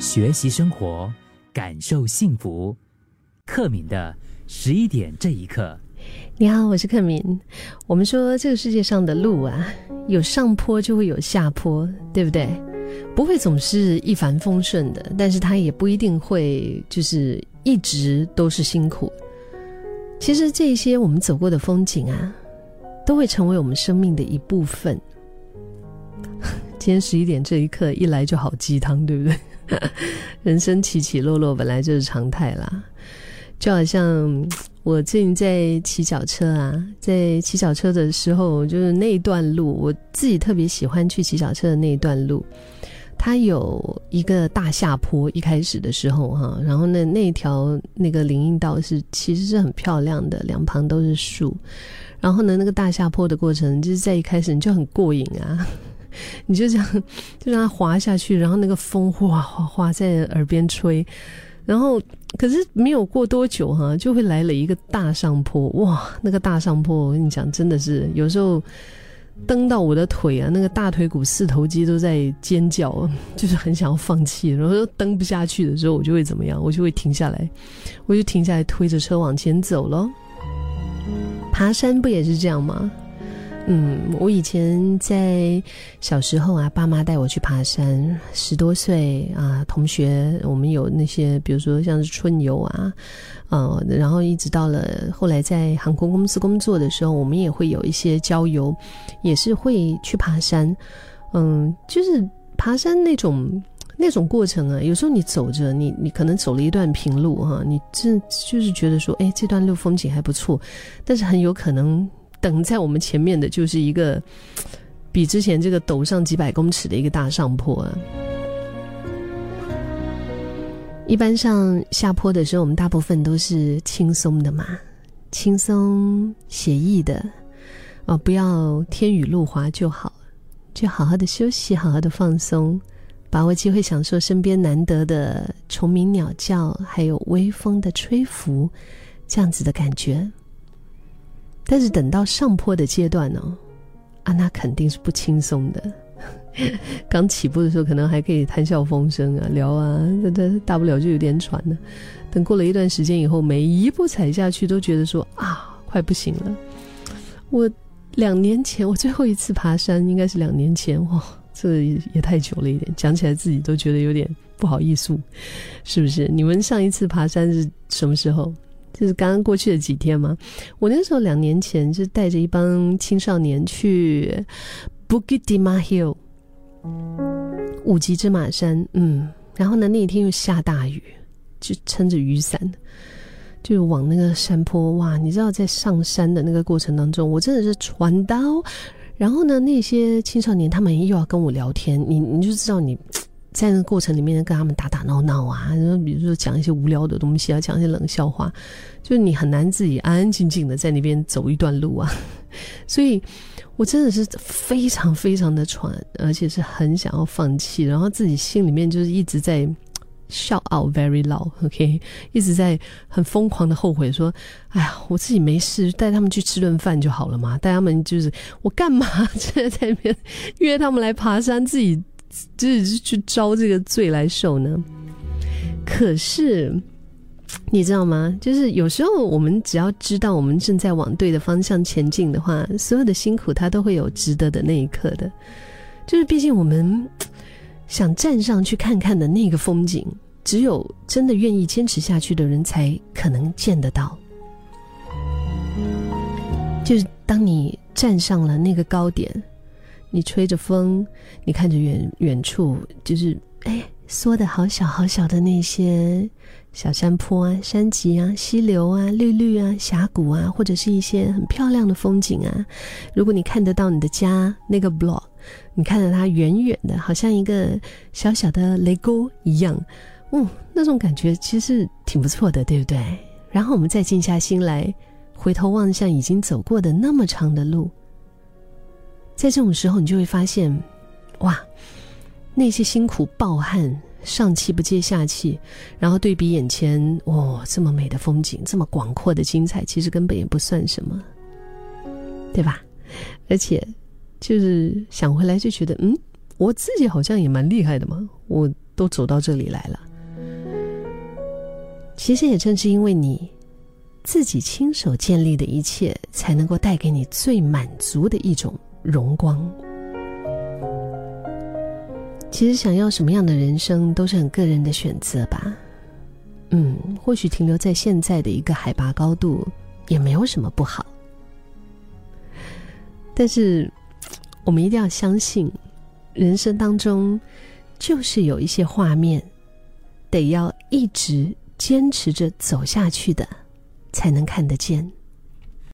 学习生活，感受幸福。克敏的十一点这一刻，你好，我是克敏。我们说这个世界上的路啊，有上坡就会有下坡，对不对？不会总是一帆风顺的，但是它也不一定会就是一直都是辛苦。其实这些我们走过的风景啊，都会成为我们生命的一部分。今天十一点这一刻一来就好鸡汤，对不对？人生起起落落本来就是常态啦，就好像我最近在骑脚车啊，在骑脚车的时候，就是那一段路，我自己特别喜欢去骑脚车的那一段路，它有一个大下坡，一开始的时候哈，然后呢，那条那个林荫道是其实是很漂亮的，两旁都是树，然后呢，那个大下坡的过程，就是在一开始你就很过瘾啊。你就这样，就让它滑下去，然后那个风哗哗哗在耳边吹，然后可是没有过多久哈，就会来了一个大上坡，哇，那个大上坡，我跟你讲，真的是有时候蹬到我的腿啊，那个大腿骨四头肌都在尖叫，就是很想要放弃，然后蹬不下去的时候，我就会怎么样？我就会停下来，我就停下来推着车往前走咯。爬山不也是这样吗？嗯，我以前在小时候啊，爸妈带我去爬山，十多岁啊，同学我们有那些，比如说像是春游啊，呃，然后一直到了后来在航空公司工作的时候，我们也会有一些郊游，也是会去爬山。嗯，就是爬山那种那种过程啊，有时候你走着，你你可能走了一段平路哈，你这就是觉得说，哎，这段路风景还不错，但是很有可能。等在我们前面的就是一个比之前这个陡上几百公尺的一个大上坡啊。一般上下坡的时候，我们大部分都是轻松的嘛，轻松写意的哦，不要天雨路滑就好，就好好的休息，好好的放松，把握机会享受身边难得的虫鸣鸟叫，还有微风的吹拂，这样子的感觉。但是等到上坡的阶段呢，啊，那肯定是不轻松的。刚起步的时候，可能还可以谈笑风生啊，聊啊，那那大不了就有点喘呢。等过了一段时间以后，每一步踩下去都觉得说啊，快不行了。我两年前，我最后一次爬山应该是两年前，哇，这也太久了一点，讲起来自己都觉得有点不好意思，是不是？你们上一次爬山是什么时候？就是刚刚过去的几天嘛，我那时候两年前就带着一帮青少年去 Bukit Timah Hill 五级芝麻山，嗯，然后呢那一天又下大雨，就撑着雨伞，就往那个山坡哇，你知道在上山的那个过程当中，我真的是传刀，然后呢那些青少年他们又要跟我聊天，你你就知道你。在那个过程里面跟他们打打闹闹啊，然后比如说讲一些无聊的东西啊，讲一些冷笑话，就你很难自己安安静静的在那边走一段路啊。所以，我真的是非常非常的喘，而且是很想要放弃，然后自己心里面就是一直在 shout out very loud，OK，一直在很疯狂的后悔说，哎呀，我自己没事，带他们去吃顿饭就好了嘛，带他们就是我干嘛在 在那边约他们来爬山，自己。就是去招这个罪来受呢？可是你知道吗？就是有时候我们只要知道我们正在往对的方向前进的话，所有的辛苦它都会有值得的那一刻的。就是毕竟我们想站上去看看的那个风景，只有真的愿意坚持下去的人才可能见得到。就是当你站上了那个高点。你吹着风，你看着远远处，就是哎，缩的好小好小的那些小山坡啊、山脊啊、溪流啊、绿绿啊、峡谷啊，或者是一些很漂亮的风景啊。如果你看得到你的家那个 block，你看着它远远的，好像一个小小的雷沟一样，嗯，那种感觉其实挺不错的，对不对？然后我们再静下心来，回头望向已经走过的那么长的路。在这种时候，你就会发现，哇，那些辛苦、暴汗、上气不接下气，然后对比眼前，哇，这么美的风景，这么广阔的精彩，其实根本也不算什么，对吧？而且，就是想回来就觉得，嗯，我自己好像也蛮厉害的嘛，我。都走到这里来了。其实也正是因为你自己亲手建立的一切，才能够带给你最满足的一种荣光。其实想要什么样的人生，都是很个人的选择吧。嗯，或许停留在现在的一个海拔高度，也没有什么不好。但是，我们一定要相信，人生当中就是有一些画面，得要一直坚持着走下去的，才能看得见。